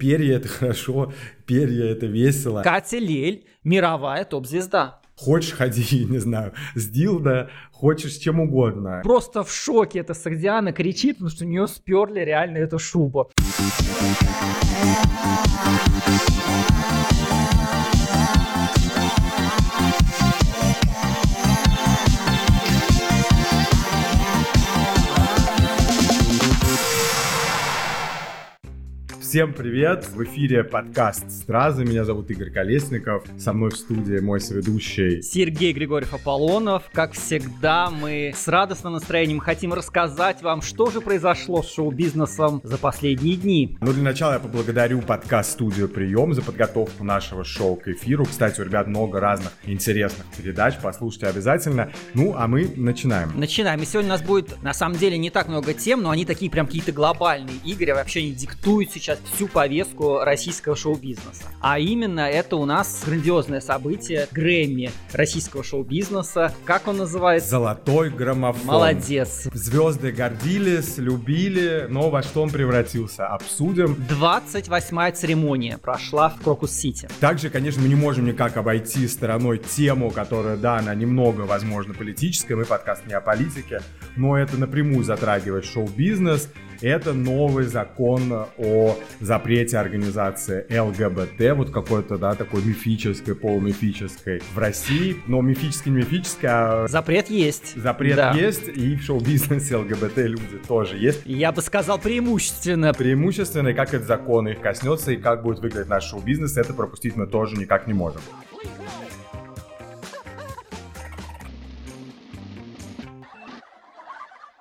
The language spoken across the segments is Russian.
Перья — это хорошо, перья — это весело. Катя Лель – мировая топ-звезда. Хочешь, ходи, не знаю, с дилда, хочешь чем угодно. Просто в шоке эта Сагдиана кричит, потому что у нее сперли реально эту шубу. Всем привет! В эфире подкаст «Стразы». Меня зовут Игорь Колесников. Со мной в студии мой соведущий Сергей Григорьев Аполлонов. Как всегда, мы с радостным настроением хотим рассказать вам, что же произошло с шоу-бизнесом за последние дни. Ну, для начала я поблагодарю подкаст-студию «Прием» за подготовку нашего шоу к эфиру. Кстати, у ребят много разных интересных передач, послушайте обязательно. Ну, а мы начинаем. Начинаем. И сегодня у нас будет, на самом деле, не так много тем, но они такие прям какие-то глобальные игры, вообще не диктуют сейчас всю повестку российского шоу-бизнеса. А именно это у нас грандиозное событие Грэмми российского шоу-бизнеса. Как он называется? Золотой граммофон. Молодец. Звезды гордились, любили, но во что он превратился? Обсудим. 28-я церемония прошла в Крокус-Сити. Также, конечно, мы не можем никак обойти стороной тему, которая, да, она немного, возможно, политическая, мы подкаст не о политике, но это напрямую затрагивает шоу-бизнес, это новый закон о запрете организации ЛГБТ, вот какой-то, да, такой мифической, полумифической в России, но мифический не мифический, а... Запрет есть. Запрет Да. есть, и в шоу-бизнесе ЛГБТ люди тоже есть. Я бы сказал преимущественно. Преимущественно, и как этот закон их коснется, и как будет выглядеть наш шоу-бизнес, это пропустить мы тоже никак не можем.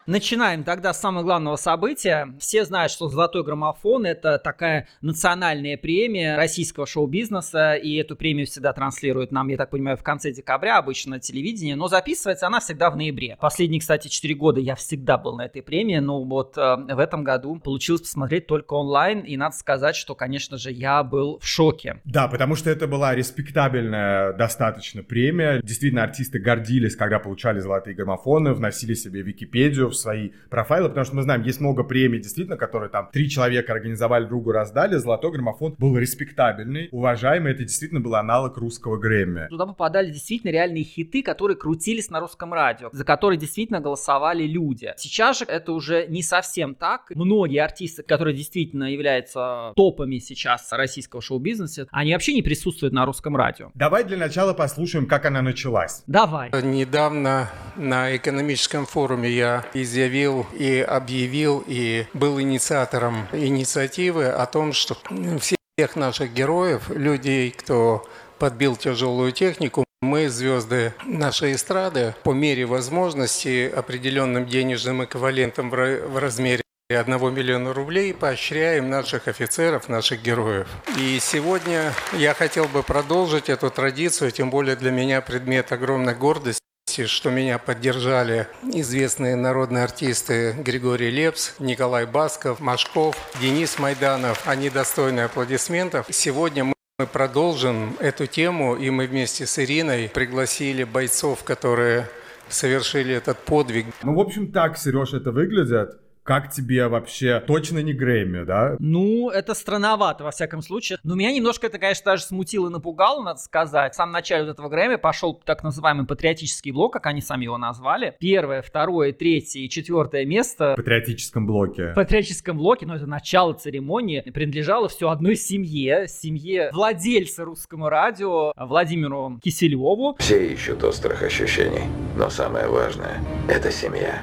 Начинаем тогда с самого главного события. Все знают, что «Золотой граммофон» — это такая национальная премия российского шоу-бизнеса, и эту премию всегда транслируют нам, я так понимаю, в конце декабря, обычно на телевидении, но записывается она всегда в ноябре. Последние, кстати, 4 года я всегда был на этой премии, но вот э, в этом году получилось посмотреть только онлайн, и надо сказать, что, конечно же, я был в шоке. Да, потому что это была респектабельная достаточно премия. Действительно, артисты гордились, когда получали золотые граммофоны, вносили себе Википедию, в свои профайлы, потому что мы знаем, есть много премий, действительно, которые там три человека организовали, другу раздали. Золотой граммофон был респектабельный, уважаемый. Это действительно был аналог русского Грэмми. Туда попадали действительно реальные хиты, которые крутились на русском радио, за которые действительно голосовали люди. Сейчас же это уже не совсем так. Многие артисты, которые действительно являются топами сейчас российского шоу-бизнеса, они вообще не присутствуют на русском радио. Давай для начала послушаем, как она началась. Давай. Недавно на экономическом форуме я изъявил и объявил и был инициатором инициативы о том, что всех наших героев, людей, кто подбил тяжелую технику, мы, звезды нашей эстрады, по мере возможности определенным денежным эквивалентом в ра- в размере 1 миллиона рублей поощряем наших офицеров, наших героев. И сегодня я хотел бы продолжить эту традицию, тем более для меня предмет огромной гордости что меня поддержали известные народные артисты Григорий Лепс, Николай Басков, Машков, Денис Майданов. Они достойны аплодисментов. Сегодня мы мы продолжим эту тему, и мы вместе с Ириной пригласили бойцов, которые совершили этот подвиг. Ну, в общем, так, Сереж, это выглядит. Как тебе вообще? Точно не Грэмми, да? Ну, это странновато, во всяком случае. Но меня немножко это, конечно, даже смутило и напугало, надо сказать. В самом начале вот этого Грэмми пошел так называемый патриотический блок, как они сами его назвали. Первое, второе, третье и четвертое место В патриотическом блоке. в патриотическом блоке, но это начало церемонии, принадлежало все одной семье, семье владельца русскому радио Владимиру Киселеву. Все ищут острых ощущений, но самое важное – это семья.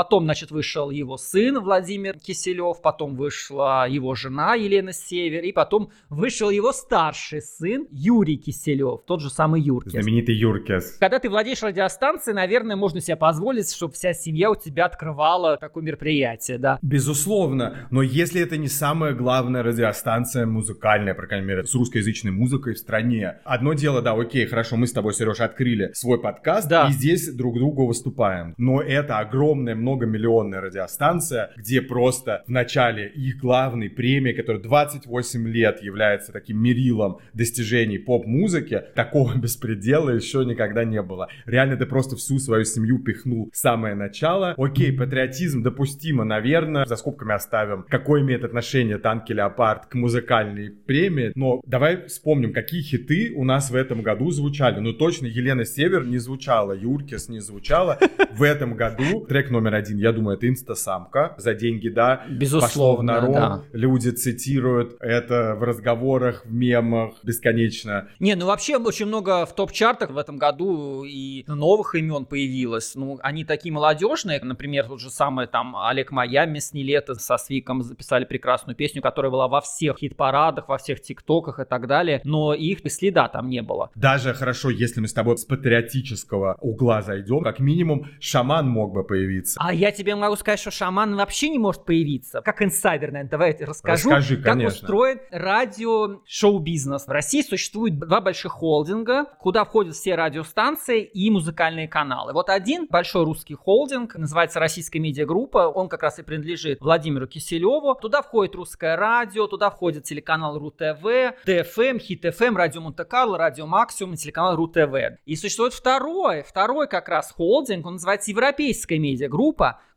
Потом, значит, вышел его сын Владимир Киселев, потом вышла его жена Елена Север, и потом вышел его старший сын Юрий Киселев, тот же самый Юркис. Знаменитый Юркес. Когда ты владеешь радиостанцией, наверное, можно себе позволить, чтобы вся семья у тебя открывала такое мероприятие, да. Безусловно, но если это не самая главная радиостанция музыкальная, по крайней мере, с русскоязычной музыкой в стране. Одно дело, да, окей, хорошо, мы с тобой, Сереж, открыли свой подкаст Да. и здесь друг другу выступаем. Но это огромное, многомиллионная радиостанция, где просто в начале их главной премии, которая 28 лет является таким мерилом достижений поп-музыки, такого беспредела еще никогда не было. Реально ты просто всю свою семью пихнул самое начало. Окей, патриотизм допустимо, наверное, за скобками оставим, какое имеет отношение танки Леопард к музыкальной премии, но давай вспомним, какие хиты у нас в этом году звучали. Ну точно Елена Север не звучала, Юркис не звучала. В этом году трек номер один, я думаю, это «Инстасамка». За деньги, да. Безусловно, Пошло в народ. да. Люди цитируют это в разговорах, в мемах бесконечно. Не, ну вообще очень много в топ-чартах в этом году и новых имен появилось. Ну, они такие молодежные, например, тот же самый там Олег Майами с «Нелето» со Свиком записали прекрасную песню, которая была во всех хит-парадах, во всех тиктоках и так далее, но их и следа там не было. Даже хорошо, если мы с тобой с патриотического угла зайдем, как минимум шаман мог бы появиться. А я тебе могу сказать, что шаман вообще не может появиться. Как инсайдер, наверное, давай я тебе расскажу, Расскажи, как конечно. устроен радио-шоу-бизнес. В России существует два больших холдинга, куда входят все радиостанции и музыкальные каналы. Вот один большой русский холдинг, называется Российская медиагруппа, он как раз и принадлежит Владимиру Киселеву. Туда входит русское радио, туда входит телеканал РУ-ТВ, ДФМ, Хит-ФМ, Радио Монте-Карло, Радио Максимум и телеканал РУ-ТВ. И существует второй, второй как раз холдинг, он называется Европейская медиагруппа,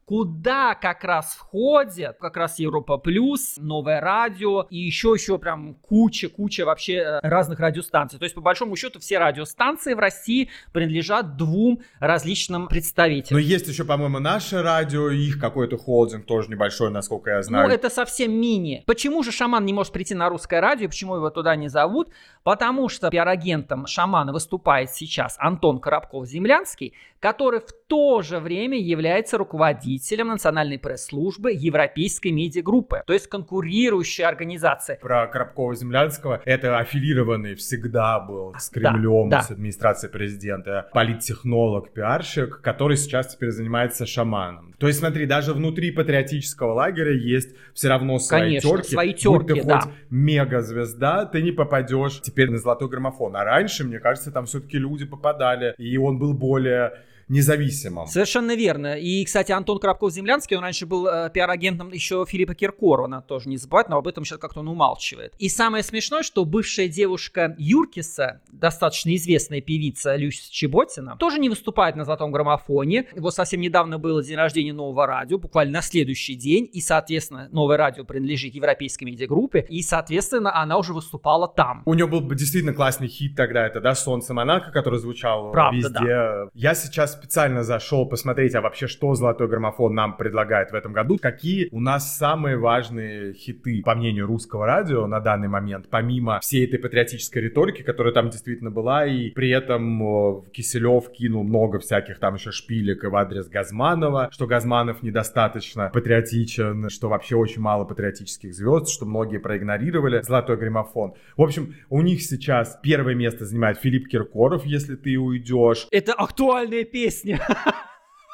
куда как раз входят как раз Европа Плюс, Новое радио и еще еще прям куча-куча вообще э, разных радиостанций. То есть по большому счету все радиостанции в России принадлежат двум различным Но представителям. есть еще, по-моему, наше радио, их какой-то холдинг тоже небольшой, насколько я знаю. Ну, это совсем мини. Почему же шаман не может прийти на русское радио? Почему его туда не зовут? Потому что пиар-агентом шамана выступает сейчас Антон Коробков-Землянский, который в то же время является руководителем национальной пресс-службы Европейской медиагруппы, то есть конкурирующая организация. Про Коробкова-Землянского. Это аффилированный всегда был с Кремлем, да. с администрацией президента, политтехнолог, пиарщик, который сейчас теперь занимается шаманом. То есть смотри, даже внутри патриотического лагеря есть все равно свои Конечно, терки. свои Будь ты терки, да. хоть мега-звезда, ты не попадешь теперь на золотой граммофон. А раньше, мне кажется, там все-таки люди попадали, и он был более независимым. Совершенно верно. И, кстати, Антон Коробков-Землянский, он раньше был э, пиар-агентом еще Филиппа Киркорова, надо тоже не забывать, но об этом сейчас как-то он умалчивает. И самое смешное, что бывшая девушка Юркиса, достаточно известная певица Люся Чеботина, тоже не выступает на золотом граммофоне. Его совсем недавно было день рождения нового радио, буквально на следующий день, и, соответственно, новое радио принадлежит европейской медиагруппе, и, соответственно, она уже выступала там. У него был бы действительно классный хит тогда, это, да, «Солнце Монако», который звучал Правда, везде. Я сейчас специально зашел посмотреть, а вообще, что «Золотой граммофон» нам предлагает в этом году. Какие у нас самые важные хиты, по мнению русского радио, на данный момент, помимо всей этой патриотической риторики, которая там действительно была, и при этом Киселев кинул много всяких там еще шпилек и в адрес Газманова, что Газманов недостаточно патриотичен, что вообще очень мало патриотических звезд, что многие проигнорировали «Золотой граммофон». В общем, у них сейчас первое место занимает Филипп Киркоров, если ты уйдешь. Это актуальная песня.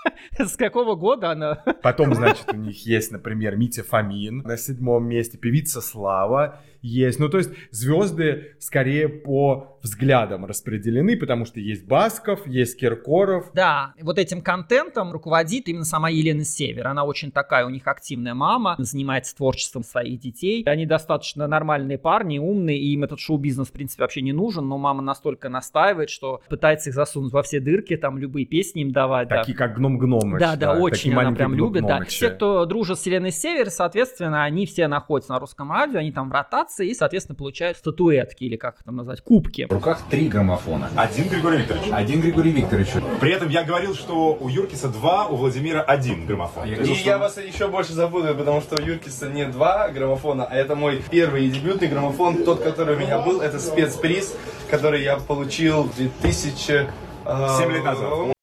С какого года она? Потом, значит, у них есть, например, Митя Фомин на седьмом месте, певица Слава есть. Ну, то есть звезды скорее по взглядам распределены, потому что есть Басков, есть Киркоров. Да, вот этим контентом руководит именно сама Елена Север. Она очень такая, у них активная мама, занимается творчеством своих детей. Они достаточно нормальные парни, умные, и им этот шоу-бизнес, в принципе, вообще не нужен, но мама настолько настаивает, что пытается их засунуть во все дырки, там любые песни им давать. да. Такие, как Гном-Гномыч. Да, да, очень такие она прям любит, да. Все, кто дружит с Еленой Север, соответственно, они все находятся на русском радио, они там в ротации и, соответственно, получают статуэтки или как там назвать, кубки. В руках три граммофона. Один Григорий Викторович. Один Григорий Викторович. При этом я говорил, что у Юркиса два, у Владимира один граммофон. И я вас еще больше забуду, потому что у Юркиса не два граммофона, а это мой первый и дебютный граммофон. Тот, который у меня был, это спецприз, который я получил в 2000... э, Семь лет назад.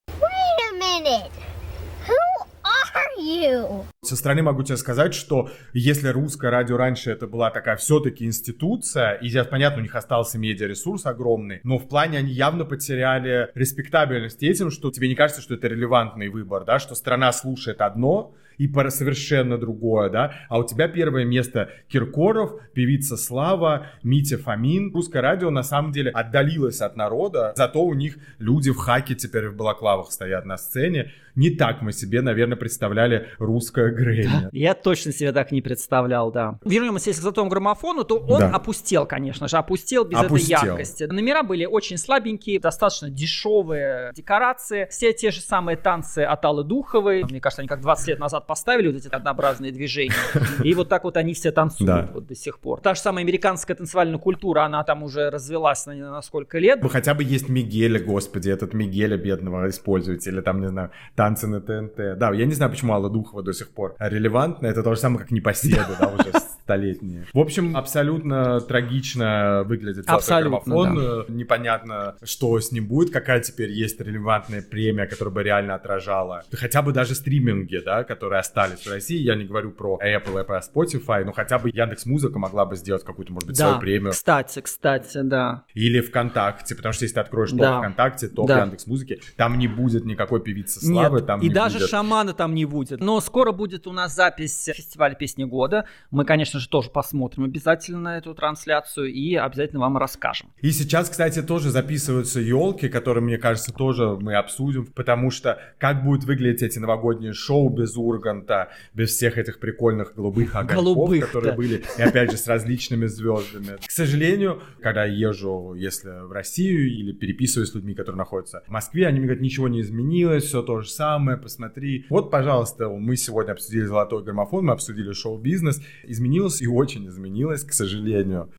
Со стороны могу тебе сказать, что если русское радио раньше это была такая все-таки институция, и сейчас, понятно, у них остался медиаресурс огромный, но в плане они явно потеряли респектабельность этим, что тебе не кажется, что это релевантный выбор, да, что страна слушает одно, и про совершенно другое, да, а у тебя первое место Киркоров, певица Слава, Митя Фомин. Русское радио на самом деле отдалилось от народа, зато у них люди в хаке теперь в балаклавах стоят на сцене. Не так мы себе, наверное, представляли русское Грэмми. Я точно себе так не представлял, да. Вернемся если к золотому граммофону, то он Да. опустел, конечно же, опустел без Опустел. этой яркости. Номера были очень слабенькие, достаточно дешевые декорации. Все те же самые танцы от Аллы Духовой. Мне кажется, они как 20 лет назад поставили вот эти однообразные движения. И вот так вот они все танцуют Да. вот до сих пор. Та же самая американская танцевальная культура, она там уже развелась на, на сколько лет. Ну, хотя бы есть Мигеля, господи, этот Мигеля бедного используете, или там, не знаю, танцы на ТНТ. Да, я не знаю, почему Алла Духова до сих пор релевантна, это то же самое, как Непоседы, да, уже столетние. В общем, абсолютно трагично выглядит «Золотой Абсолютно, граммофон. Э, Непонятно, что с ним будет, какая теперь есть релевантная премия, которая бы реально отражала хотя бы даже стриминги, да, которые остались в России. Я не говорю про Apple, про Spotify, но хотя бы Яндекс Музыка могла бы сделать какую-то, может быть, Да, свою премию. кстати, кстати, да. Или ВКонтакте, потому что если ты откроешь топ Да. ВКонтакте, топ Да. Яндекс Музыки, там не будет никакой певицы Славы, Нет, там и не даже будет. шамана там не будет. Но скоро будет у нас запись фестиваля песни года. Мы, конечно же, тоже посмотрим обязательно на эту трансляцию и обязательно вам расскажем. И сейчас, кстати, тоже записываются елки, которые, мне кажется, тоже мы обсудим, потому что как будут выглядеть эти новогодние шоу без Урганта, без всех этих прикольных голубых огоньков, Голубых, которые да. были, и опять же с различными звездами. К сожалению, когда я езжу, если в Россию или переписываюсь с людьми, которые находятся в Москве, они мне говорят, ничего не изменилось, все то же самое, посмотри. Вот, пожалуйста, мы сегодня обсудили золотой граммофон, мы обсудили шоу-бизнес. Изменилось и очень изменилось, к сожалению.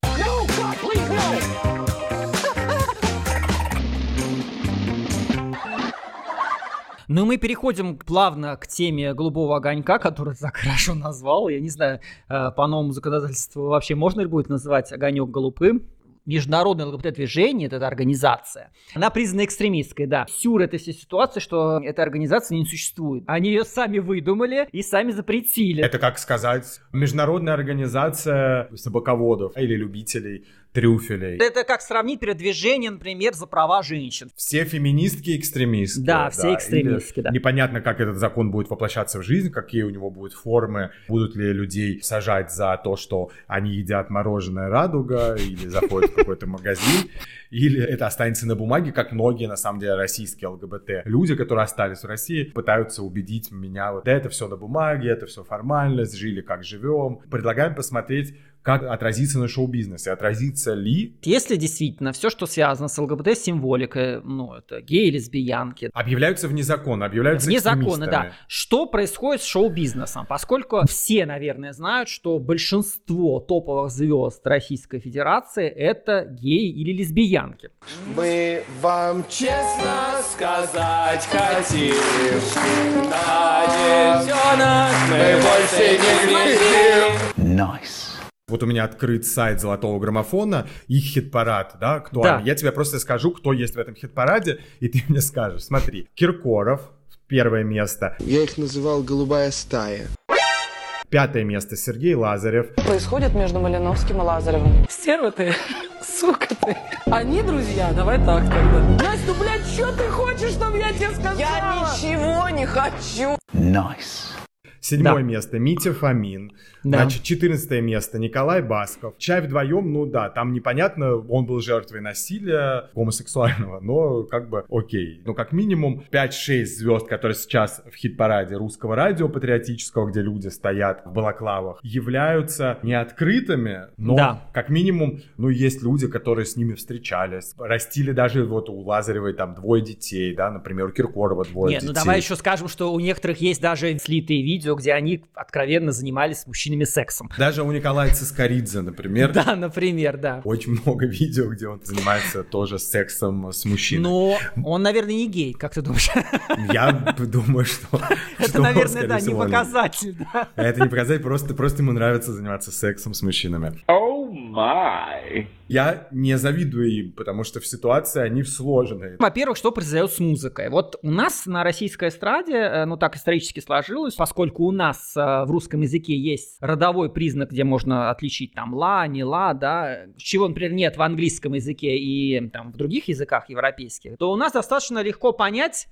Но мы переходим плавно к теме голубого огонька, который ты так хорошо назвал. Я не знаю, э, по новому законодательству вообще можно ли будет называть огонек голубым? Международное ЛГБТ-движение, это организация, она признана экстремистской, да. Сюр этой всей ситуации, что эта организация не существует. Они ее сами выдумали и сами запретили. Это как сказать, международная организация собаководов или любителей трюфелей. Это как сравнить передвижение, например, за права женщин. Все феминистки экстремистки. Да, все экстремистки, Или да. Непонятно, как этот закон будет воплощаться в жизнь, какие у него будут формы, будут ли людей сажать за то, что они едят мороженое радуга или заходят в какой-то магазин, или это останется на бумаге, как многие, на самом деле, российские ЛГБТ. Люди, которые остались в России, пытаются убедить меня, вот, да, это все на бумаге, это все формальность, жили как живем. Предлагаем посмотреть, как отразится на шоу-бизнесе, отразится ли Если действительно все, что связано с ЛГБТ-символикой, ну, это геи, лесбиянки, объявляются вне закона, объявляются Вне закона, да. Что происходит с шоу-бизнесом? Поскольку все, наверное, знают, что большинство топовых звезд Российской Федерации это геи или лесбиянки. Мы вам честно сказать хотим, на детенок мы больше не глядим. Вот у меня открыт сайт Золотого граммофона, их хит-парад, да, актуальный. Да. Я тебе просто скажу, кто есть в этом хит-параде, и ты мне скажешь. Смотри, Киркоров, первое место. Я их называл «голубая стая». Пятое место Сергей Лазарев. происходит между Малиновским и Лазаревым? Стерва ты, сука ты. Они друзья, давай так тогда. Настя, ну, блядь, что ты хочешь, чтобы я тебе сказала? Я ничего не хочу. Седьмое Да. место Митя Фомин. Да. Значит, четырнадцатое место Николай Басков. Чай вдвоем, ну да, там непонятно, он был жертвой насилия гомосексуального, но как бы окей. Ну, как минимум 5-6 звезд, которые сейчас в хит-параде русского радио патриотического, где люди стоят в балаклавах, являются не открытыми, но Да. как минимум, ну, есть люди, которые с ними встречались. Растили даже вот у Лазаревой там двое детей, да, например, у Киркорова двое Нет, детей. ну давай еще скажем, что у некоторых есть даже слитые видео, где они откровенно занимались с мужчинами сексом. Даже у Николая Цискоридзе, например, Да, например, да. очень много видео, где он занимается тоже сексом с мужчиной. Но он, наверное, не гей, как ты думаешь? Я думаю, что... Это, наверное, да, не показатель, да. Это не показатель, просто, просто ему нравится заниматься сексом с мужчинами. Я не завидую им, потому что в ситуации они сложные. Во-первых, что произойдет с музыкой? Вот у нас на российской эстраде, э, ну так исторически сложилось, поскольку у нас э, в русском языке есть родовой признак, где можно отличить там ла, не ла, да, чего, например, нет в английском языке и там в других языках европейских, то у нас достаточно легко понять,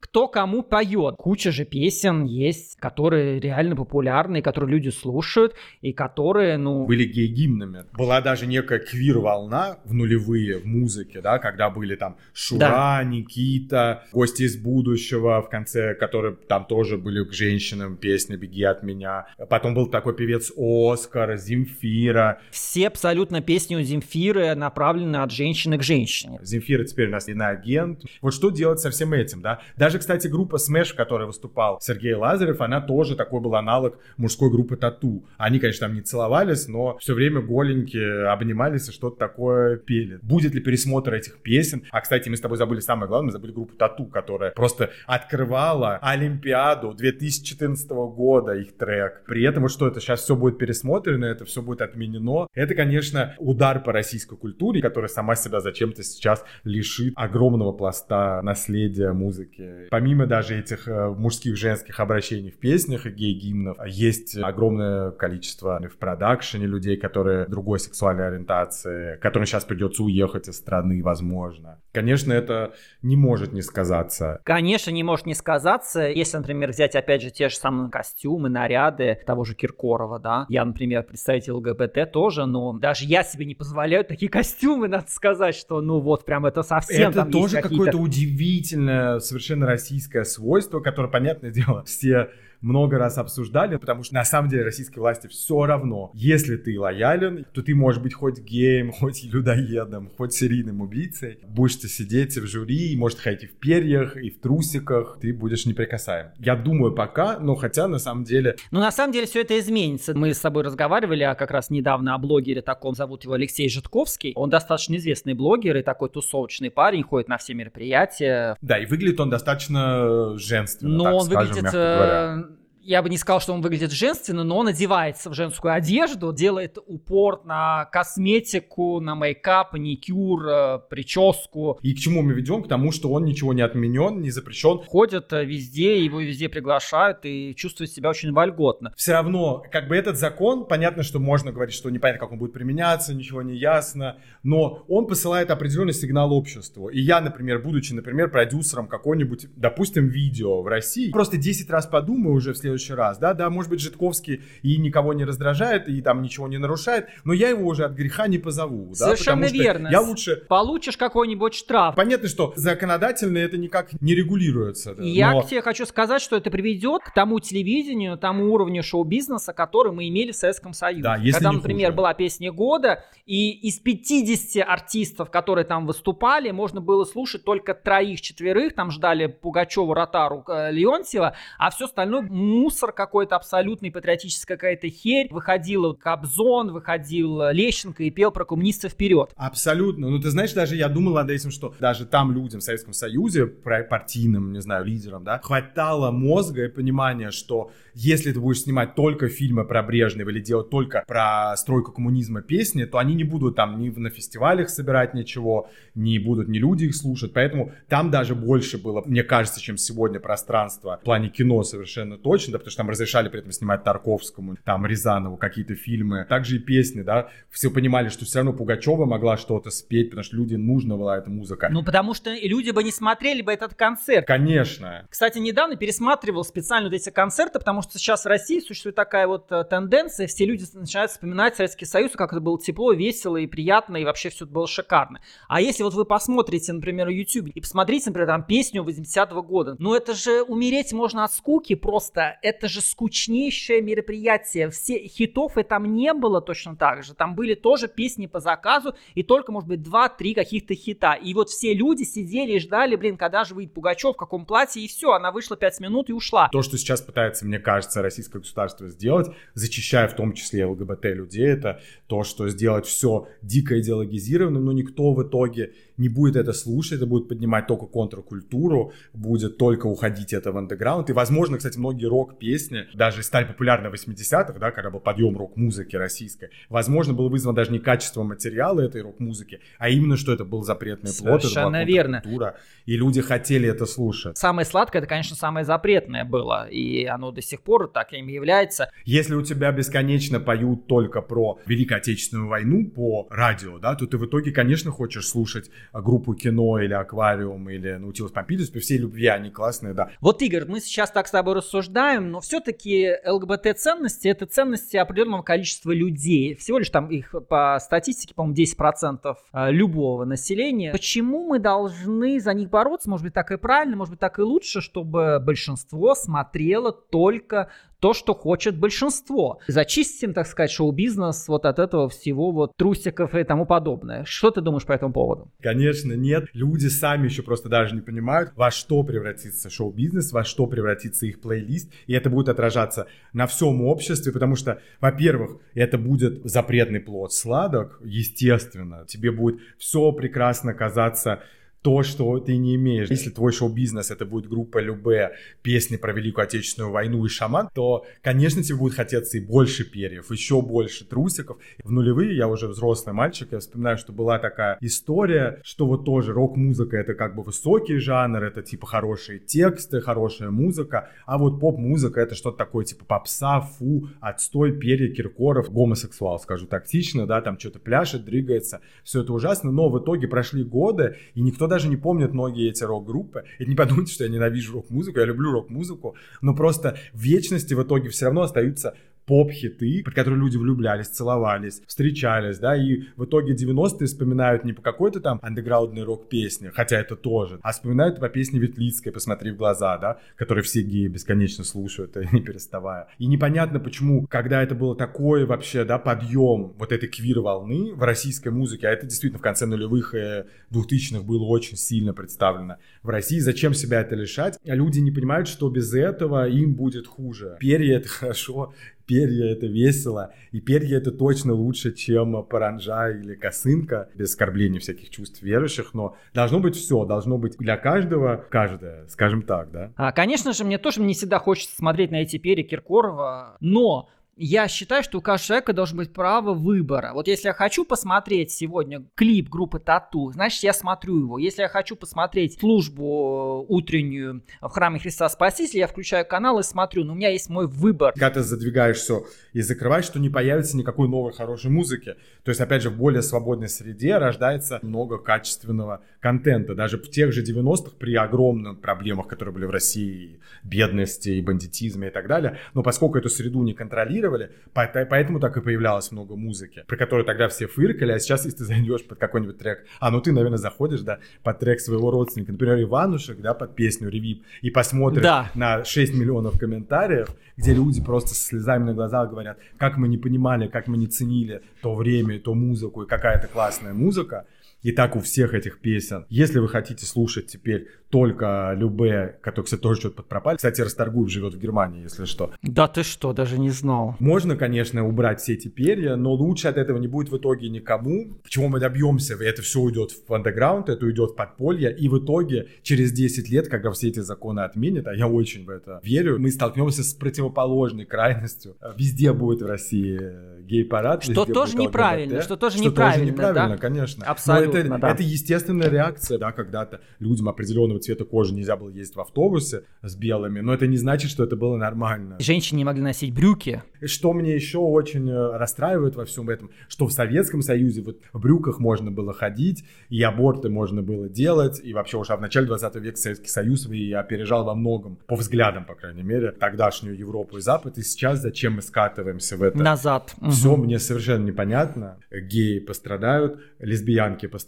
кто кому поет. Куча же песен есть, которые реально популярны, которые люди слушают, и которые, ну... Были гей-гимнами. Была даже некая квир-волна в нулевые в музыке, да, когда были там Шура, да. Никита, Гости из будущего, в конце, которые там тоже были к женщинам песни «Беги от меня». Потом был такой певец Оскар, Земфира. Все абсолютно песни у Земфиры направлены от женщины к женщине. Земфира теперь у нас иноагент. Вот что делать со всем этим, да? Даже, кстати, группа Smash, в которой выступал Сергей Лазарев, она тоже такой был аналог мужской группы Тату. Они, конечно, там не целовались, но все время голенькие обнимались и что-то такое пели. Будет ли пересмотр этих песен? А, кстати, мы с тобой забыли самое главное, мы забыли группу Тату, которая просто открывала Олимпиаду 2014 года, их трек. При этом, вот что это сейчас все будет пересмотрено, это все будет отменено. Это, конечно, удар по российской культуре, которая сама себя зачем-то сейчас лишит огромного пласта наследия музыки. Помимо даже этих э, мужских, женских обращений в песнях и гей-гимнов, есть огромное количество в продакшене людей, которые другой сексуальной ориентации, которым сейчас придется уехать из страны, возможно. Конечно, это не может не сказаться. Конечно, не может не сказаться. Если, например, взять опять же те же самые костюмы, наряды того же Киркорова, да. Я, например, представитель ЛГБТ тоже, но даже я себе не позволяю такие костюмы, надо сказать, что ну вот прям это совсем Это тоже какое-то удивительное совершенно российское свойство, которое, понятное дело, все много раз обсуждали, потому что на самом деле российской власти все равно. Если ты лоялен, то ты можешь быть хоть геем, хоть людоедом, хоть серийным убийцей. Будешь ты сидеть в жюри, может ходить и в перьях, и в трусиках, ты будешь неприкасаем. Я думаю пока, но хотя на самом деле... Ну на самом деле все это изменится. Мы с тобой разговаривали а как раз недавно о блогере таком, зовут его Алексей Житковский. Он достаточно известный блогер и такой тусовочный парень, ходит на все мероприятия. Да, и выглядит он достаточно женственно, Но так он скажем, выглядит я бы не сказал, что он выглядит женственно, но он одевается в женскую одежду, делает упор на косметику, на мейкап, маникюр, э, прическу. И к чему мы ведем? К тому, что он ничего не отменен, не запрещен. Ходит э, везде, его везде приглашают и чувствует себя очень вольготно. Все равно, как бы этот закон, понятно, что можно говорить, что непонятно, как он будет применяться, ничего не ясно, но он посылает определенный сигнал обществу. И я, например, будучи, например, продюсером какой-нибудь, допустим, видео в России, просто 10 раз подумаю уже в следующий следующий раз, да, да, может быть, Житковский и никого не раздражает, и там ничего не нарушает, но я его уже от греха не позову, да, Совершенно потому верно. я лучше... Получишь какой-нибудь штраф. Понятно, что законодательно это никак не регулируется. Да, я но... тебе хочу сказать, что это приведет к тому телевидению, тому уровню шоу-бизнеса, который мы имели в Советском Союзе. Да, если Когда, например, хуже. была песня года, и из 50 артистов, которые там выступали, можно было слушать только троих-четверых, там ждали Пугачева, Ротару, э, Леонтьева, а все остальное мусор какой-то абсолютный, патриотическая какая-то херь. Выходил Кобзон, выходил Лещенко и пел про коммунистов вперед. Абсолютно. Ну, ты знаешь, даже я думал над этим, что даже там людям в Советском Союзе, партийным, не знаю, лидерам, да, хватало мозга и понимания, что если ты будешь снимать только фильмы про Брежнева или делать только про стройку коммунизма песни, то они не будут там ни на фестивалях собирать ничего, не будут ни люди их слушать. Поэтому там даже больше было, мне кажется, чем сегодня пространство в плане кино совершенно точно, да, потому что там разрешали при этом снимать Тарковскому, там Рязанову какие-то фильмы. Также и песни, да. Все понимали, что все равно Пугачева могла что-то спеть, потому что людям нужна была эта музыка. Ну, потому что люди бы не смотрели бы этот концерт. Конечно. Кстати, недавно пересматривал специально вот эти концерты, потому что сейчас в России существует такая вот э, тенденция, все люди начинают вспоминать Советский Союз, как это было тепло, весело и приятно, и вообще все это было шикарно. А если вот вы посмотрите, например, на YouTube и посмотрите, например, там песню 80-го года, ну это же умереть можно от скуки просто, это же скучнейшее мероприятие. Все хитов и там не было точно так же. Там были тоже песни по заказу и только, может быть, два-три каких-то хита. И вот все люди сидели и ждали, блин, когда же выйдет Пугачев, в каком платье, и все, она вышла пять минут и ушла. То, что сейчас пытается, мне кажется, российское государство сделать, зачищая в том числе ЛГБТ людей, это то, что сделать все дико идеологизированным, но никто в итоге не будет это слушать, это будет поднимать только контркультуру, будет только уходить это в андеграунд. И, возможно, кстати, многие рок рок-песни, даже стали популярны в 80-х, да, когда был подъем рок-музыки российской, возможно, было вызвано даже не качеством материала этой рок-музыки, а именно, что это был запретный плод, Совершенно это была верно. культура, и люди хотели это слушать. Самое сладкое, это, конечно, самое запретное было, и оно до сих пор так им является. Если у тебя бесконечно поют только про Великую Отечественную войну по радио, да, то ты в итоге, конечно, хочешь слушать группу кино или аквариум или Наутилус Помпилиус, при всей любви они классные, да. Вот, Игорь, мы сейчас так с тобой рассуждаем, но все-таки ЛГБТ-ценности это ценности определенного количества людей. Всего лишь там их по статистике, по-моему, 10% а, любого населения. Почему мы должны за них бороться? Может быть, так и правильно, может быть, так и лучше, чтобы большинство смотрело только то, что хочет большинство. Зачистим, так сказать, шоу-бизнес вот от этого всего вот трусиков и тому подобное. Что ты думаешь по этому поводу? Конечно, нет. Люди сами еще просто даже не понимают, во что превратится шоу-бизнес, во что превратится их плейлист, и это будет отражаться на всем обществе, потому что, во-первых, это будет запретный плод сладок, естественно, тебе будет все прекрасно казаться то, что ты не имеешь. Если твой шоу-бизнес это будет группа Любе, песни про Великую Отечественную войну и шаман, то, конечно, тебе будет хотеться и больше перьев, еще больше трусиков. В нулевые, я уже взрослый мальчик, я вспоминаю, что была такая история, что вот тоже рок-музыка это как бы высокий жанр, это типа хорошие тексты, хорошая музыка, а вот поп-музыка это что-то такое типа попса, фу, отстой, перья, Киркоров, гомосексуал, скажу тактично, да, там что-то пляшет, дрыгается, все это ужасно, но в итоге прошли годы, и никто даже не помнит многие эти рок-группы. И не подумайте, что я ненавижу рок-музыку, я люблю рок-музыку, но просто в вечности в итоге все равно остаются поп-хиты, под которые люди влюблялись, целовались, встречались, да, и в итоге 90-е вспоминают не по какой-то там андеграундной рок-песне, хотя это тоже, а вспоминают по песне Ветлицкой «Посмотри в глаза», да, которые все геи бесконечно слушают, не переставая. И непонятно, почему, когда это было такое вообще, да, подъем вот этой квир-волны в российской музыке, а это действительно в конце нулевых и двухтысячных было очень сильно представлено в России, зачем себя это лишать? А люди не понимают, что без этого им будет хуже. Перья — это хорошо, перья это весело, и перья это точно лучше, чем паранжа или косынка, без оскорбления всяких чувств верующих, но должно быть все, должно быть для каждого каждое, скажем так, да. А, конечно же, мне тоже не всегда хочется смотреть на эти перья Киркорова, но я считаю, что у каждого человека должен быть право выбора. Вот если я хочу посмотреть сегодня клип группы Тату, значит, я смотрю его. Если я хочу посмотреть службу э, утреннюю в храме Христа Спасителя, я включаю канал и смотрю. Но у меня есть мой выбор. Когда ты задвигаешь все и закрываешь, что не появится никакой новой хорошей музыки. То есть, опять же, в более свободной среде рождается много качественного контента. Даже в тех же 90-х при огромных проблемах, которые были в России, бедности и бандитизме и так далее. Но поскольку эту среду не контролировали, поэтому так и появлялось много музыки, про которую тогда все фыркали, а сейчас, если ты зайдешь под какой-нибудь трек, а ну ты, наверное, заходишь, да, под трек своего родственника, например, Иванушек, да, под песню «Ревип», и посмотришь да. на 6 миллионов комментариев, где люди просто с слезами на глазах говорят, как мы не понимали, как мы не ценили то время, то музыку, и какая это классная музыка, и так у всех этих песен. Если вы хотите слушать теперь только Любе, который, кстати, тоже что-то подпропали. Кстати, Расторгуев живет в Германии, если что. Да ты что, даже не знал. Можно, конечно, убрать все эти перья, но лучше от этого не будет в итоге никому. Чего мы добьемся? Это все уйдет в андеграунд, это уйдет в подполье, и в итоге через 10 лет, когда все эти законы отменят, а я очень в это верю, мы столкнемся с противоположной крайностью. Везде будет в России гей-парад. Что тоже неправильно, что тоже что неправильно, тоже неправильно, да? конечно. Абсолютно, Но это, да. это естественная реакция, да, когда-то людям определенного цвета кожи нельзя было ездить в автобусе с белыми, но это не значит, что это было нормально. Женщины не могли носить брюки. Что мне еще очень э, расстраивает во всем этом, что в Советском Союзе вот в брюках можно было ходить, и аборты можно было делать, и вообще уже в начале 20 века Советский Союз и опережал во многом, по взглядам, по крайней мере, тогдашнюю Европу и Запад, и сейчас зачем мы скатываемся в это? Назад. Все мне совершенно непонятно. Геи пострадают, лесбиянки пострадают,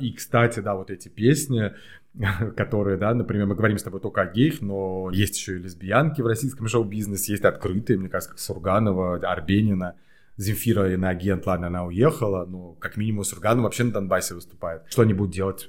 и, кстати, да, вот эти песни, которые, да, например, мы говорим с тобой только о геях, но есть еще и лесбиянки в российском шоу-бизнесе, есть открытые, мне кажется, как Сурганова, Арбенина, Земфира иноагент, ладно, она уехала, но как минимум Сурганов вообще на Донбассе выступает. Что они будут делать?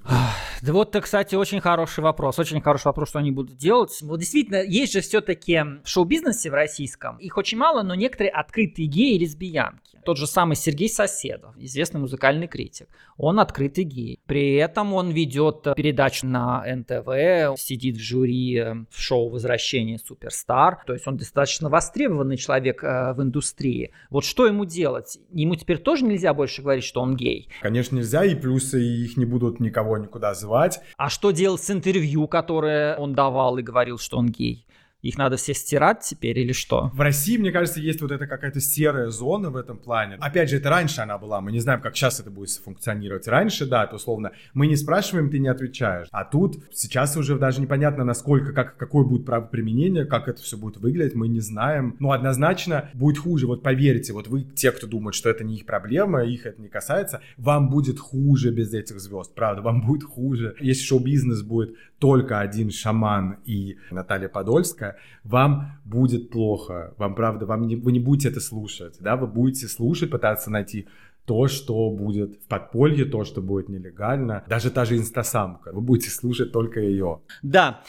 Да вот, кстати, очень хороший вопрос. Очень хороший вопрос, что они будут делать. Вот действительно, есть же все-таки в шоу-бизнесе в российском, их очень мало, но некоторые открытые геи и лесбиянки. Тот же самый Сергей Соседов, известный музыкальный критик. Он открытый гей. При этом он ведет передачу на НТВ, сидит в жюри э, в шоу «Возвращение суперстар». То есть он достаточно востребованный человек э, в индустрии. Вот что ему делать? Ему теперь тоже нельзя больше говорить, что он гей? Конечно, нельзя, и плюсы их не будут никого никуда звать. А что делать с интервью, которое он давал и говорил, что он гей? Их надо все стирать теперь или что? В России, мне кажется, есть вот эта какая-то серая зона в этом плане. Опять же, это раньше она была, мы не знаем, как сейчас это будет функционировать. Раньше, да, то условно, мы не спрашиваем, ты не отвечаешь. А тут сейчас уже даже непонятно, насколько, как, какое будет право применения, как это все будет выглядеть, мы не знаем. Но однозначно будет хуже. Вот поверьте, вот вы, те, кто думают, что это не их проблема, их это не касается, вам будет хуже без этих звезд. Правда, вам будет хуже. Если шоу-бизнес будет только один шаман и Наталья Подольская, вам будет плохо. Вам, правда, вам не, вы не будете это слушать, да, вы будете слушать, пытаться найти то, что будет в подполье, то, что будет нелегально. Даже та же инстасамка. Вы будете слушать только ее. Да.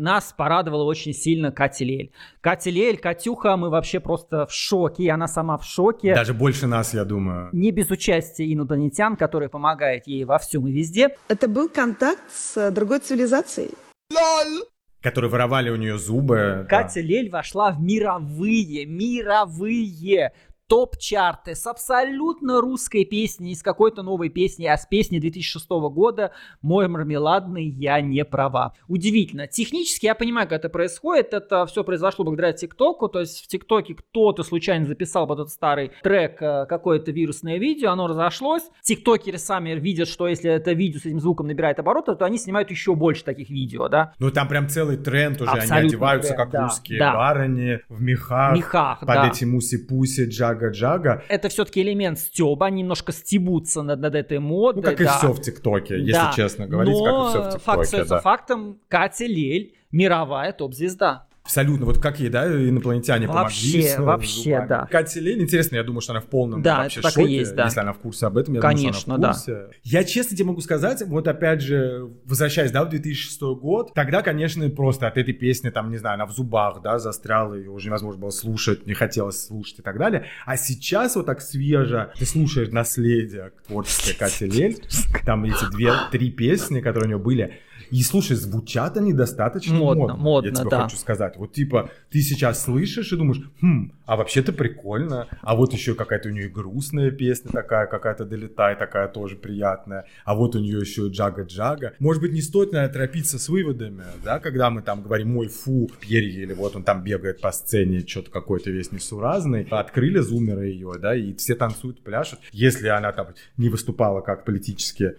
Нас порадовала очень сильно Катя Лель. Катя Лель, Катюха, мы вообще просто в шоке, и она сама в шоке. Даже больше нас, я думаю. Не без участия инопланетян, которые помогают ей во всем и везде. Это был контакт с другой цивилизацией. Лол! которые воровали у нее зубы. Катя да. Лель вошла в мировые, мировые топ-чарты с абсолютно русской песней, с какой-то новой песней, а с песни 2006 года «Мой мармеладный, я не права». Удивительно. Технически я понимаю, как это происходит. Это все произошло благодаря ТикТоку. То есть в ТикТоке кто-то случайно записал вот этот старый трек, э, какое-то вирусное видео, оно разошлось. Тиктокеры сами видят, что если это видео с этим звуком набирает обороты, то они снимают еще больше таких видео, да? Ну там прям целый тренд уже. Абсолютно они одеваются тренд, как да, русские да. барыни в мехах. Мехах, под да. эти муси-пуси, джаг джага-джага. Это все-таки элемент стеба, они немножко стебутся над, над этой модой. Ну, как да. и все в ТикТоке, если да. честно говорить, Но как и все в ТикТоке. факт да. фактом, Катя Лель мировая топ-звезда. Абсолютно, вот как ей, да, инопланетяне вообще, помогли. С, вообще, зубами. да. Катя Лель, интересно, я думаю, что она в полном да, вообще так шоке, и есть, да. если она в курсе об этом, я Конечно, думаю, что она в курсе. Да. Я честно тебе могу сказать, вот опять же, возвращаясь, да, в 2006 год, тогда, конечно, просто от этой песни, там, не знаю, она в зубах, да, застряла, ее уже невозможно было слушать, не хотелось слушать и так далее. А сейчас вот так свежо ты слушаешь наследие творческой Кати Лель, там эти две-три песни, которые у нее были, и слушай, звучат они достаточно модно. Модно, модно я тебе да. хочу сказать. Вот типа, ты сейчас слышишь и думаешь, хм, а вообще-то прикольно. А вот еще какая-то у нее грустная песня такая, какая-то долетай, такая тоже приятная. А вот у нее еще джага-джага. Может быть, не стоит, наверное, торопиться с выводами, да, когда мы там говорим, мой фу, перья, или вот он там бегает по сцене, что-то какой-то весь несуразный. Открыли зумеры ее, да, и все танцуют, пляшут. Если она там не выступала как политически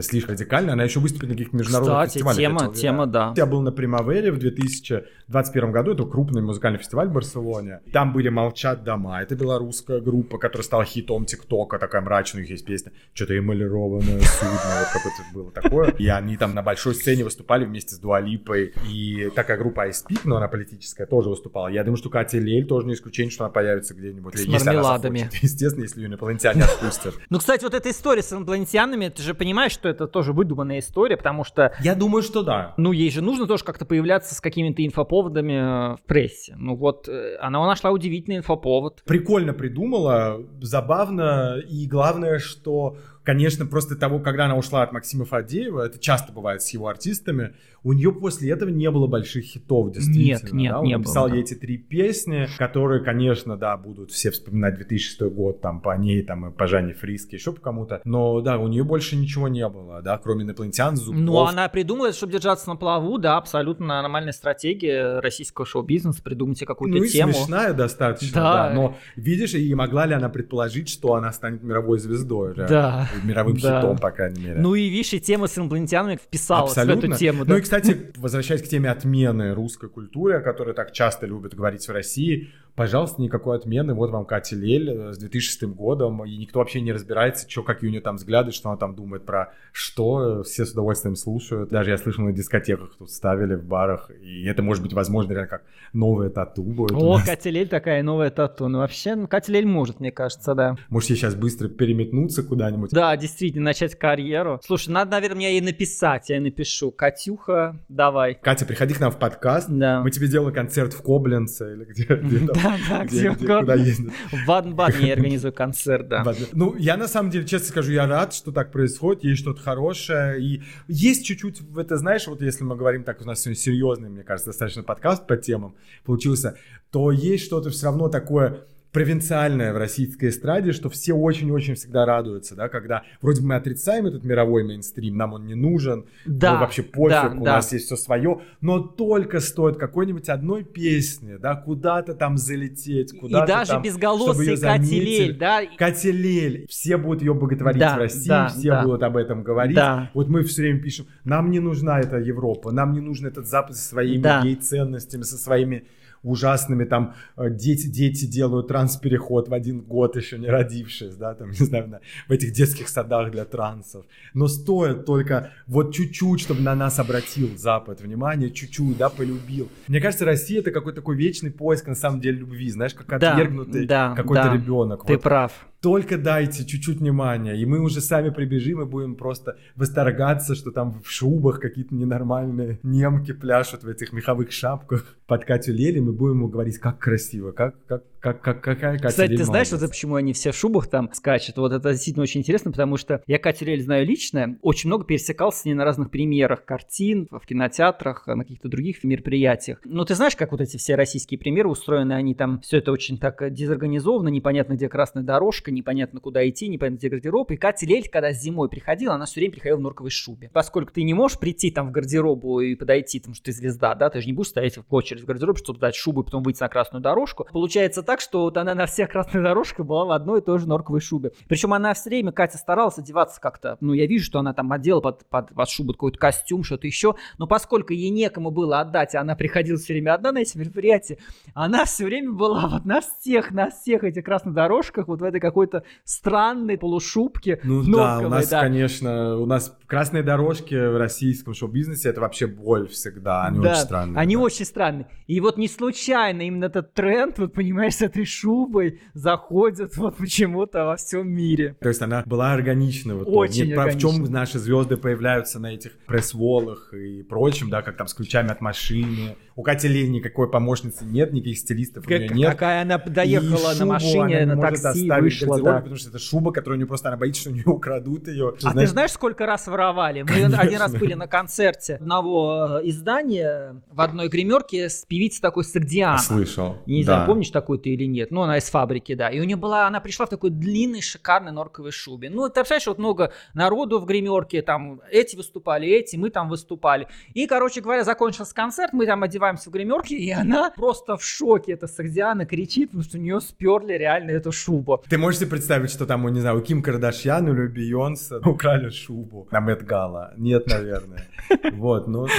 слишком радикально. Она еще выступит на каких-то международных Кстати, фестивалях. тема, хотел, тема, да. Я был на Примавере в 2021 году. Это крупный музыкальный фестиваль в Барселоне. Там были «Молчат дома». Это белорусская группа, которая стала хитом ТикТока. Такая мрачная у них есть песня. Что-то эмалированное судно. Вот какое-то было такое. И они там на большой сцене выступали вместе с Дуалипой. И такая группа Ice Peak, но она политическая, тоже выступала. Я думаю, что Катя Лель тоже не исключение, что она появится где-нибудь. С мармеладами. Естественно, если ее инопланетяне отпустят. Ну, кстати, вот эта история с инопланетянами, ты же понимаешь, что это тоже выдуманная история, потому что... Я думаю, что да. Ну, ей же нужно тоже как-то появляться с какими-то инфоповодами э, в прессе. Ну вот, э, она нашла удивительный инфоповод. Прикольно придумала, забавно, и главное, что конечно, просто того, когда она ушла от Максима Фадеева, это часто бывает с его артистами, у нее после этого не было больших хитов, действительно. Нет, нет, да? Он не написал было, ей да. эти три песни, которые, конечно, да, будут все вспоминать 2006 год, там, по ней, там, и по Жанне Фриске, еще по кому-то. Но, да, у нее больше ничего не было, да, кроме инопланетян, зубов. Ну, она придумала, чтобы держаться на плаву, да, абсолютно нормальная стратегия российского шоу-бизнеса, придумайте какую-то ну, и тему. смешная достаточно, Да. да. Но, видишь, и могла ли она предположить, что она станет мировой звездой? Да. Да. Мировым Да. хитом, по крайней мере. Ну и видишь, и тема с инопланетянами вписалась в эту тему. Ну и, кстати, возвращаясь к теме отмены русской культуры, о которой так часто любят говорить в России, пожалуйста, никакой отмены. Вот вам Катя Лель э, с 2006 годом, и никто вообще не разбирается, что, какие у нее там взгляды, что она там думает про что. Все с удовольствием слушают. Даже я слышал на дискотеках тут ставили в барах, и это может быть возможно реально как новое тату будет. О. Катя Лель такая новая тату. Ну вообще, ну, Катя Лель может, мне кажется, да. Может, ей сейчас быстро переметнуться куда-нибудь? Да, действительно, начать карьеру. Слушай, надо, наверное, мне ей написать. Я ей напишу. Катюха, давай. Катя, приходи к нам в подкаст. Да. Мы тебе делаем концерт в Кобленце или где, где там, Да, да, где- где где- куда ездят. В Баден-Бадене я организую концерт, да. Ну, я на самом деле, честно скажу, я рад, что так происходит, есть что-то хорошее, и есть чуть-чуть в это, знаешь, вот если мы говорим так, у нас сегодня серьезный, мне кажется, достаточно подкаст по темам получился, то есть что-то все равно такое провинциальное в российской эстраде, что все очень-очень всегда радуются, да, когда вроде бы мы отрицаем этот мировой мейнстрим, нам он не нужен, Да, ну, вообще пофиг, да, у да. нас есть все свое, но только стоит какой-нибудь одной песни, да, куда-то там залететь, И куда-то даже там, безголосый её Катя заметили. Лель, да. Катя Лель, все будут ее боготворить Да, в России, да, все да. будут об этом говорить. Да. Вот мы все время пишем, нам не нужна эта Европа, нам не нужен этот Запад со своими Да. гей-ценностями, со своими ужасными там э, дети, дети делают транспереход в один год еще не родившись, да, там, не знаю, на- в этих детских садах для трансов. Но стоит только вот чуть-чуть, чтобы на нас обратил Запад внимание, чуть-чуть, да, полюбил. Мне кажется, Россия это какой-то такой вечный поиск, на самом деле, любви, знаешь, как Да, отвергнутый да, какой-то да. ребенок. Ты Вот прав. Только дайте чуть-чуть внимания, и мы уже сами прибежим и будем просто восторгаться, что там в шубах какие-то ненормальные немки пляшут в этих меховых шапках под Катю Лели, мы будем ему говорить, как красиво, как, как, как, как какая Катя Кстати, Лель ты знаешь, вот почему они все в шубах там скачут? Вот это действительно очень интересно, потому что я Катю Лель знаю лично, очень много пересекался с ней на разных премьерах картин, в кинотеатрах, на каких-то других мероприятиях. Но ты знаешь, как вот эти все российские премьеры устроены, они там все это очень так дезорганизовано, непонятно, где красная дорожка, непонятно, куда идти, непонятно, где гардероб. И Катя Лель, когда зимой приходила, она все время приходила в норковой шубе. Поскольку ты не можешь прийти там в гардеробу и подойти, потому что ты звезда, да, ты же не будешь стоять в очередь в гардероб, чтобы дать шубу и потом выйти на красную дорожку. Получается так, что вот она на всех красных дорожках была в одной и той же норковой шубе. Причем она все время, Катя, старалась одеваться как-то, ну, я вижу, что она там одела под, под, под шубу какой-то костюм, что-то еще, но поскольку ей некому было отдать, а она приходила все время одна на эти мероприятия, она все время была вот на всех, на всех этих красных дорожках, вот в этой какой-то странной полушубке Ну да, у нас, да. конечно, у нас красные дорожки в российском шоу-бизнесе это вообще боль всегда, они Да, очень странные. Они да. очень странные. И вот не случайно именно этот тренд, вот понимаешь, с этой шубой заходит вот почему-то во всем мире. То есть она была органична в итоге. Очень Нет, про- В чем органична. наши звезды появляются на этих пресс-волах и прочем, да, как там с ключами от машины. У Кати Лель никакой помощницы нет, никаких стилистов у нее Как- нет. какая она И доехала на шубу машине, она на может такси, вышла, да. потому что это шуба, которую у нее просто она боится, что у нее украдут ее. А ты знаешь, сколько раз воровали? Мы один раз были на концерте одного э, издания в одной гримерке с певицей такой Сагдиана. Слышал. Я не да. знаю, помнишь такую ты или нет. Ну, она из фабрики, да. И у нее была, она пришла в такой длинной, шикарной норковой шубе. Ну, ты представляешь, вот много народу в гримерке, там эти выступали, эти, мы там выступали. И, короче говоря, закончился концерт, мы там одеваемся в гримерке, и она просто в шоке, эта Сагдиана кричит, потому что у нее сперли реально эту шубу. Ты можешь себе представить, что там, не знаю, у Ким Кардашьян или у Бейонсе украли шубу на Мэтт Гала? Нет, наверное. Вот, ну...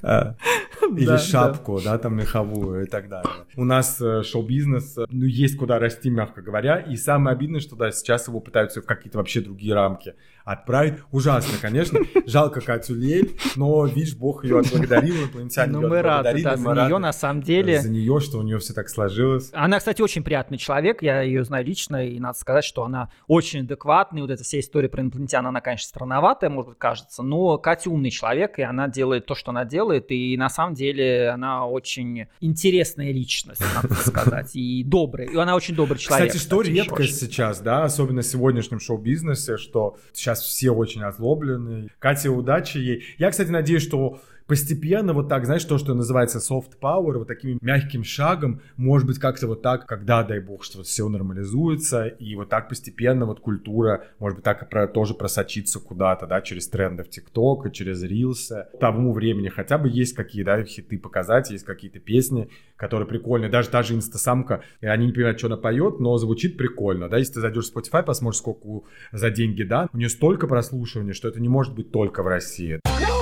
А, Или Да, шапку, да, там меховую и так далее. У нас э, шоу-бизнес, э, ну, есть куда расти, мягко говоря, и самое обидное, что, да, сейчас его пытаются в какие-то вообще другие рамки отправить. Ужасно, конечно. Жалко Катю Лель, но, видишь, Бог ее отблагодарил, инопланетяне Ну, её мы рады, да, за нее на самом деле. За нее, что у нее все так сложилось. Она, кстати, очень приятный человек, я ее знаю лично, и надо сказать, что она очень адекватная. Вот эта вся история про инопланетян, она, конечно, странноватая, может быть, кажется, но Катя умный человек, и она делает то, что она делает, и на самом деле она очень интересная личность, надо сказать, и добрый, и она очень добрый человек. Кстати, что редкость сейчас, да, особенно в сегодняшнем шоу-бизнесе, что сейчас все очень озлоблены. Катя, удачи ей. Я, кстати, надеюсь, что постепенно вот так, знаешь, то, что называется soft power, вот таким мягким шагом, может быть, как-то вот так, когда, дай бог, что вот все нормализуется, и вот так постепенно вот культура, может быть, так про, тоже просочится куда-то, да, через тренды в ТикТок, через Рилсы. Тому времени хотя бы есть какие, да, хиты показать, есть какие-то песни, которые прикольные. Даже та же инстасамка, они не понимают, что она поет, но звучит прикольно, да. Если ты зайдешь в Spotify, посмотришь, сколько за деньги, да, у нее столько прослушивания, что это не может быть только в России. No,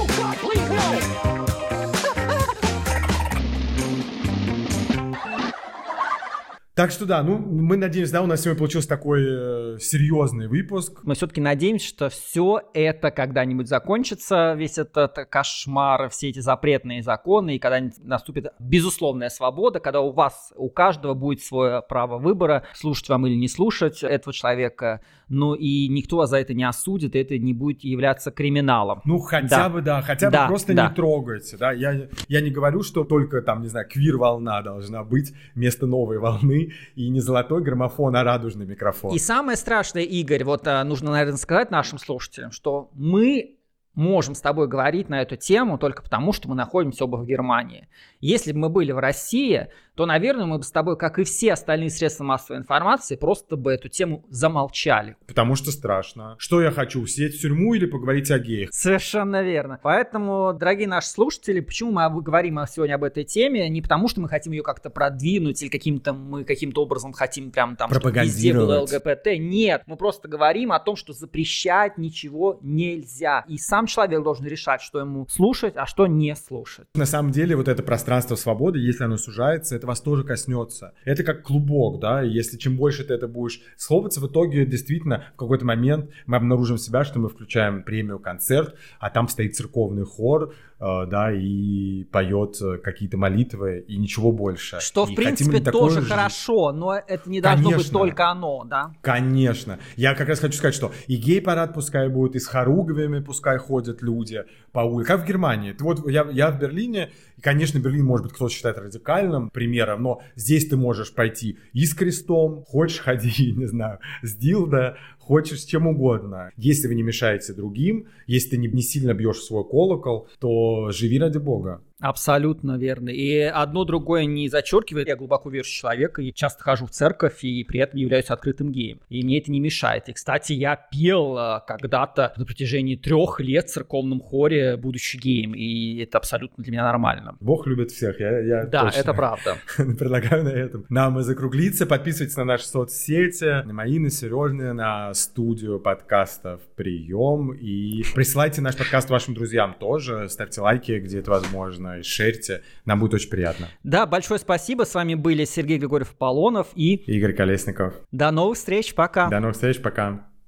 Так что да, ну мы надеемся, да, у нас сегодня получился такой э, серьезный выпуск. Мы все-таки надеемся, что все это когда-нибудь закончится, весь этот кошмар, все эти запретные законы, и когда-нибудь наступит безусловная свобода, когда у вас, у каждого будет свое право выбора, слушать вам или не слушать этого человека, ну и никто вас за это не осудит, и это не будет являться криминалом. Ну хотя да. бы, да, хотя да, бы просто да. не трогайте, да, я, я не говорю, что только там, не знаю, квир-волна должна быть вместо новой волны, и не золотой граммофон, а радужный микрофон. И самое страшное, Игорь, вот а, нужно, наверное, сказать нашим слушателям, что мы можем с тобой говорить на эту тему только потому, что мы находимся оба в Германии. Если бы мы были в России, то, наверное, мы бы с тобой, как и все остальные средства массовой информации, просто бы эту тему замолчали. Потому что страшно. Что я хочу, сидеть в тюрьму или поговорить о геях? Совершенно верно. Поэтому, дорогие наши слушатели, почему мы говорим сегодня об этой теме? Не потому, что мы хотим ее как-то продвинуть или каким-то мы каким-то образом хотим прям там, чтобы везде было ЛГБТ. Нет, мы просто говорим о том, что запрещать ничего нельзя. И сам человек должен решать, что ему слушать, а что не слушать. На самом деле, вот это пространство свободы, если оно сужается, это это вас тоже коснется. Это как клубок, да, и если чем больше ты это будешь схлопаться, в итоге действительно в какой-то момент мы обнаружим себя, что мы включаем премию концерт, а там стоит церковный хор, э, да, и поет э, какие-то молитвы и ничего больше. Что, и в принципе, тоже же... хорошо, но это не должно Конечно. быть только оно, да? Конечно. Я как раз хочу сказать, что и гей-парад пускай будет, и с хоругвями пускай ходят люди по улице, как в Германии. Вот я, я в Берлине, и, конечно, Берлин, может быть, кто-то считает радикальным примером, но здесь ты можешь пойти и с крестом, хочешь ходи, не знаю, с дилдо, хочешь с чем угодно. Если вы не мешаете другим, если ты не, не сильно бьешь свой колокол, то живи ради Бога. Абсолютно верно. И одно другое не зачеркивает. Я глубоко верующий человек и часто хожу в церковь и при этом являюсь открытым геем. И мне это не мешает. И, кстати, я пел а, когда-то на протяжении трех лет в церковном хоре, будучи геем. И это абсолютно для меня нормально. Бог любит всех. Я, я да, точно это правда. предлагаю на этом. Нам и закруглиться. Подписывайтесь на наши соцсети, на мои, на Сережные, на студию подкастов «Прием». И присылайте наш подкаст вашим друзьям тоже. Ставьте лайки, где это возможно и шерьте. Нам будет очень приятно. Да, большое спасибо. С вами были Сергей Григорьев Полонов и Игорь Колесников. До новых встреч. Пока. До новых встреч. Пока.